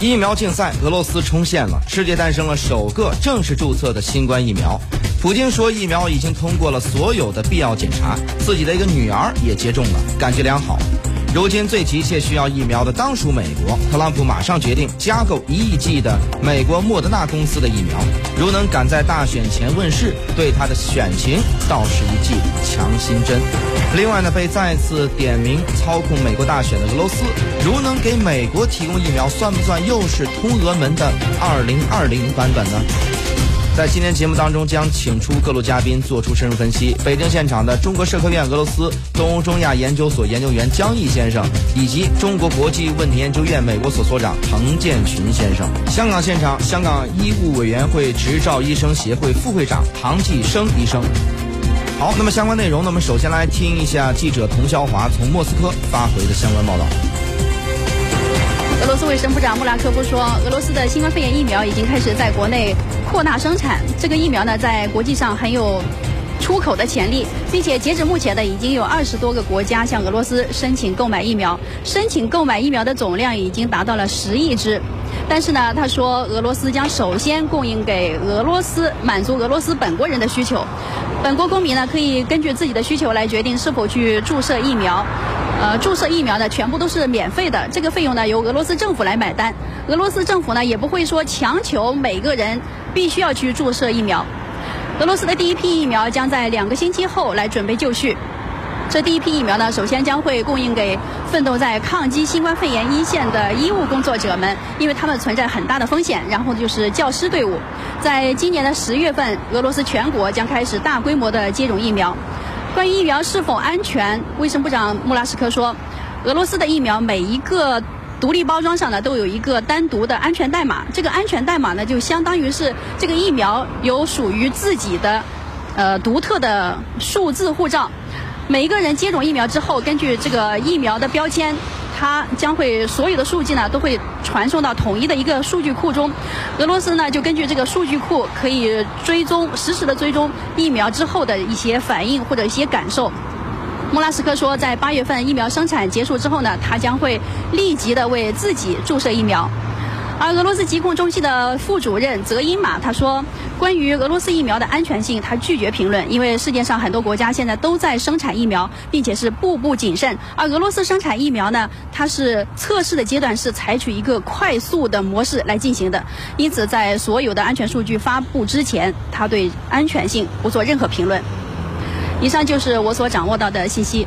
疫苗竞赛，俄罗斯冲线了，世界诞生了首个正式注册的新冠疫苗。普京说疫苗已经通过了所有的必要检查，自己的一个女儿也接种了，感觉良好。如今最急切需要疫苗的当属美国，特朗普马上决定加购一亿剂的美国莫德纳公司的疫苗，如能赶在大选前问世，对他的选情倒是一剂强心针。另外呢，被再次点名操控美国大选的俄罗斯，如能给美国提供疫苗，算不算又是通俄门的2020版本呢？在今天节目当中，将请出各路嘉宾做出深入分析。北京现场的中国社科院俄罗斯东欧中亚研究所研究员江毅先生，以及中国国际问题研究院美国所所长滕建群先生。香港现场，香港医务委员会执照医生协会副会长唐继生医生。好，那么相关内容那？我们首先来听一下记者童霄华从莫斯科发回的相关报道。俄罗斯卫生部长穆拉科夫说，俄罗斯的新冠肺炎疫苗已经开始在国内扩大生产。这个疫苗呢，在国际上很有出口的潜力，并且截止目前呢，已经有二十多个国家向俄罗斯申请购买疫苗，申请购买疫苗的总量已经达到了十亿支。但是呢，他说，俄罗斯将首先供应给俄罗斯，满足俄罗斯本国人的需求。本国公民呢，可以根据自己的需求来决定是否去注射疫苗。呃，注射疫苗呢，全部都是免费的，这个费用呢由俄罗斯政府来买单。俄罗斯政府呢也不会说强求每个人必须要去注射疫苗。俄罗斯的第一批疫苗将在两个星期后来准备就绪。这第一批疫苗呢，首先将会供应给奋斗在抗击新冠肺炎一线的医务工作者们，因为他们存在很大的风险。然后就是教师队伍，在今年的十月份，俄罗斯全国将开始大规模的接种疫苗。关于疫苗是否安全，卫生部长穆拉什科说，俄罗斯的疫苗每一个独立包装上呢都有一个单独的安全代码，这个安全代码呢就相当于是这个疫苗有属于自己的呃独特的数字护照。每一个人接种疫苗之后，根据这个疫苗的标签。它将会所有的数据呢都会传送到统一的一个数据库中，俄罗斯呢就根据这个数据库可以追踪实时的追踪疫苗之后的一些反应或者一些感受。莫拉斯科说，在八月份疫苗生产结束之后呢，他将会立即的为自己注射疫苗。而俄罗斯疾控中心的副主任泽因马他说，关于俄罗斯疫苗的安全性，他拒绝评论，因为世界上很多国家现在都在生产疫苗，并且是步步谨慎。而俄罗斯生产疫苗呢，它是测试的阶段是采取一个快速的模式来进行的，因此在所有的安全数据发布之前，他对安全性不做任何评论。以上就是我所掌握到的信息。